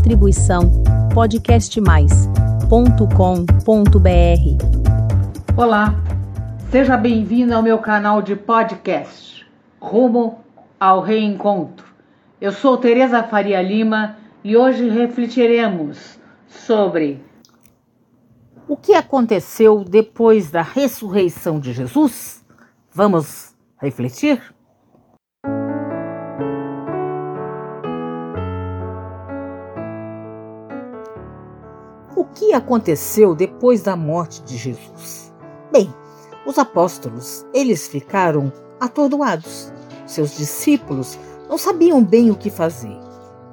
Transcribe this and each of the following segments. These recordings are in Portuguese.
Distribuição podcastmais.com.br. Olá, seja bem-vindo ao meu canal de podcast Rumo ao Reencontro. Eu sou Tereza Faria Lima e hoje refletiremos sobre o que aconteceu depois da ressurreição de Jesus? Vamos refletir? Que aconteceu depois da morte de Jesus? Bem, os apóstolos, eles ficaram atordoados. Seus discípulos não sabiam bem o que fazer.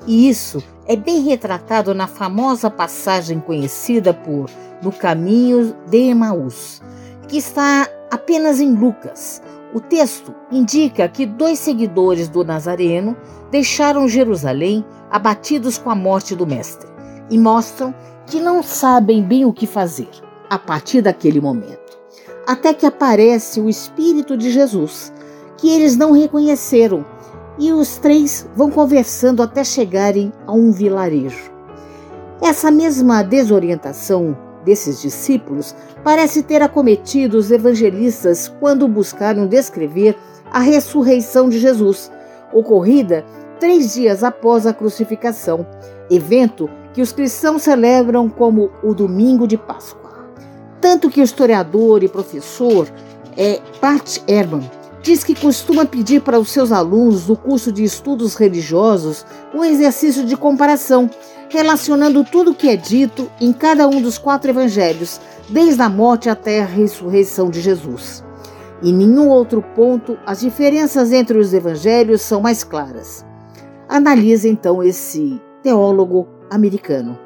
E isso é bem retratado na famosa passagem conhecida por No Caminho de Emaús, que está apenas em Lucas. O texto indica que dois seguidores do Nazareno deixaram Jerusalém abatidos com a morte do Mestre e mostram que não sabem bem o que fazer a partir daquele momento. Até que aparece o Espírito de Jesus, que eles não reconheceram e os três vão conversando até chegarem a um vilarejo. Essa mesma desorientação desses discípulos parece ter acometido os evangelistas quando buscaram descrever a ressurreição de Jesus, ocorrida três dias após a crucificação, evento que os cristãos celebram como o Domingo de Páscoa. Tanto que o historiador e professor é, Pat Ehrman diz que costuma pedir para os seus alunos do curso de estudos religiosos um exercício de comparação, relacionando tudo o que é dito em cada um dos quatro evangelhos, desde a morte até a ressurreição de Jesus. Em nenhum outro ponto as diferenças entre os evangelhos são mais claras. Analise então esse teólogo americano.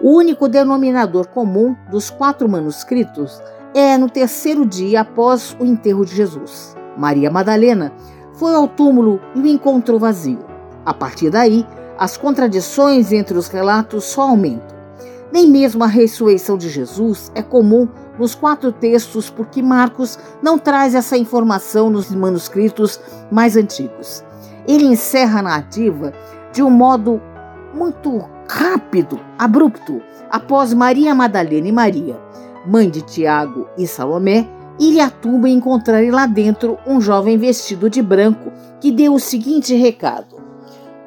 O único denominador comum dos quatro manuscritos é no terceiro dia após o enterro de Jesus. Maria Madalena foi ao túmulo e o encontrou vazio. A partir daí, as contradições entre os relatos só aumentam. Nem mesmo a ressurreição de Jesus é comum nos quatro textos, porque Marcos não traz essa informação nos manuscritos mais antigos. Ele encerra a narrativa de um modo muito rápido, abrupto, após Maria Madalena e Maria, mãe de Tiago e Salomé, ir à tumba e encontrarem lá dentro um jovem vestido de branco que deu o seguinte recado: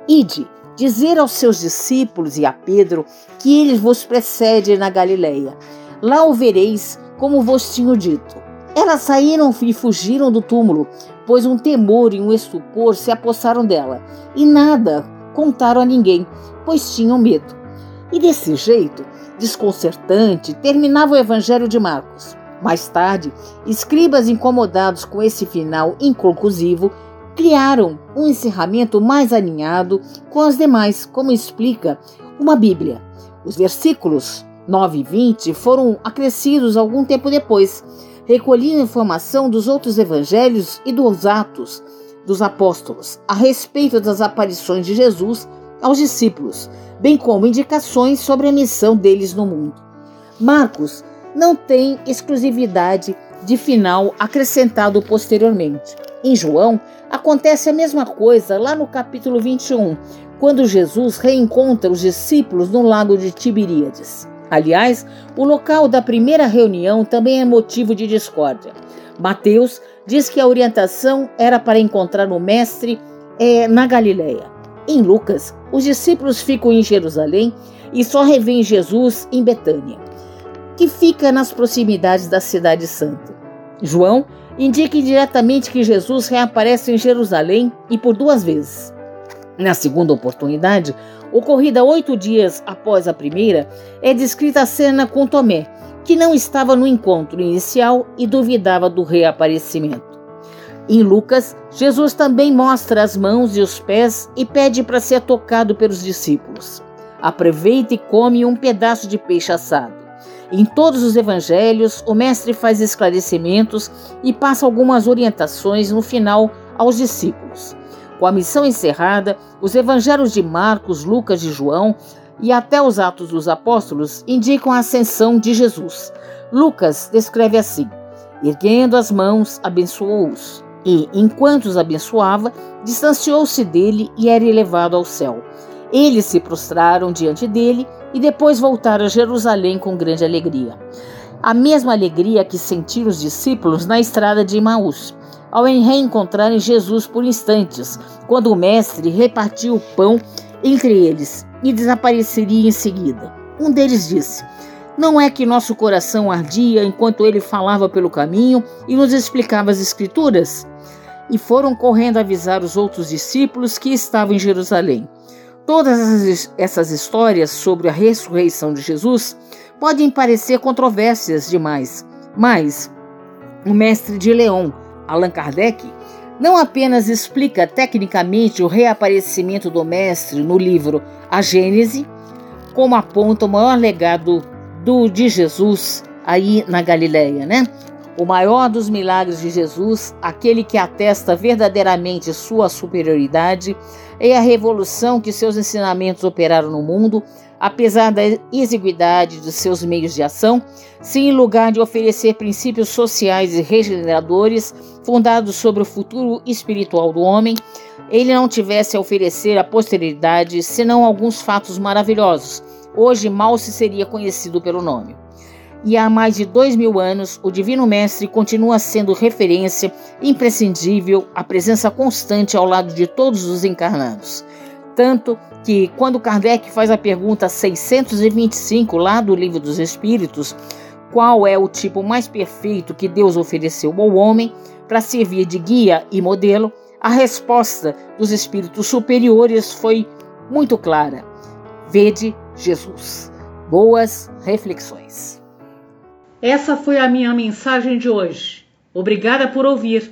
Ide, dizer aos seus discípulos e a Pedro que eles vos precedem na Galileia. Lá o vereis, como vos tinha dito. Elas saíram e fugiram do túmulo, pois um temor e um estupor se apossaram dela, e nada contaram a ninguém, pois tinham medo. E desse jeito, desconcertante, terminava o Evangelho de Marcos. Mais tarde, escribas incomodados com esse final inconclusivo criaram um encerramento mais alinhado com as demais, como explica uma Bíblia. Os versículos 9 e 20 foram acrescidos algum tempo depois, recolhiam informação dos outros evangelhos e dos atos dos apóstolos a respeito das aparições de Jesus aos discípulos, bem como indicações sobre a missão deles no mundo. Marcos não tem exclusividade de final acrescentado posteriormente. Em João, acontece a mesma coisa lá no capítulo 21, quando Jesus reencontra os discípulos no lago de Tiberíades. Aliás, o local da primeira reunião também é motivo de discórdia. Mateus diz que a orientação era para encontrar o Mestre é, na Galileia. Em Lucas, os discípulos ficam em Jerusalém e só revêem Jesus em Betânia que fica nas proximidades da Cidade Santa. João indica diretamente que Jesus reaparece em Jerusalém e por duas vezes. Na segunda oportunidade, ocorrida oito dias após a primeira, é descrita a cena com Tomé, que não estava no encontro inicial e duvidava do reaparecimento. Em Lucas, Jesus também mostra as mãos e os pés e pede para ser tocado pelos discípulos. Aproveita e come um pedaço de peixe assado. Em todos os evangelhos, o mestre faz esclarecimentos e passa algumas orientações no final aos discípulos. Com a missão encerrada, os evangelhos de Marcos, Lucas e João e até os Atos dos Apóstolos indicam a ascensão de Jesus. Lucas descreve assim: erguendo as mãos, abençoou-os, e, enquanto os abençoava, distanciou-se dele e era elevado ao céu. Eles se prostraram diante dele e depois voltaram a Jerusalém com grande alegria. A mesma alegria que sentiram os discípulos na estrada de Imaús, ao reencontrarem Jesus por instantes, quando o Mestre repartiu o pão entre eles e desapareceria em seguida. Um deles disse: Não é que nosso coração ardia enquanto ele falava pelo caminho e nos explicava as Escrituras? E foram correndo avisar os outros discípulos que estavam em Jerusalém. Todas essas histórias sobre a ressurreição de Jesus podem parecer controvérsias demais, mas o mestre de Leão, Allan Kardec, não apenas explica tecnicamente o reaparecimento do mestre no livro A Gênese, como aponta o maior legado do de Jesus aí na Galileia, né? O maior dos milagres de Jesus, aquele que atesta verdadeiramente sua superioridade, é a revolução que seus ensinamentos operaram no mundo, apesar da exiguidade de seus meios de ação, se em lugar de oferecer princípios sociais e regeneradores fundados sobre o futuro espiritual do homem, ele não tivesse a oferecer à posteridade senão alguns fatos maravilhosos, hoje mal se seria conhecido pelo nome e há mais de dois mil anos, o Divino Mestre continua sendo referência imprescindível, a presença constante ao lado de todos os encarnados. Tanto que, quando Kardec faz a pergunta 625 lá do Livro dos Espíritos, qual é o tipo mais perfeito que Deus ofereceu ao homem para servir de guia e modelo, a resposta dos espíritos superiores foi muito clara: Vede Jesus. Boas reflexões. Essa foi a minha mensagem de hoje. Obrigada por ouvir.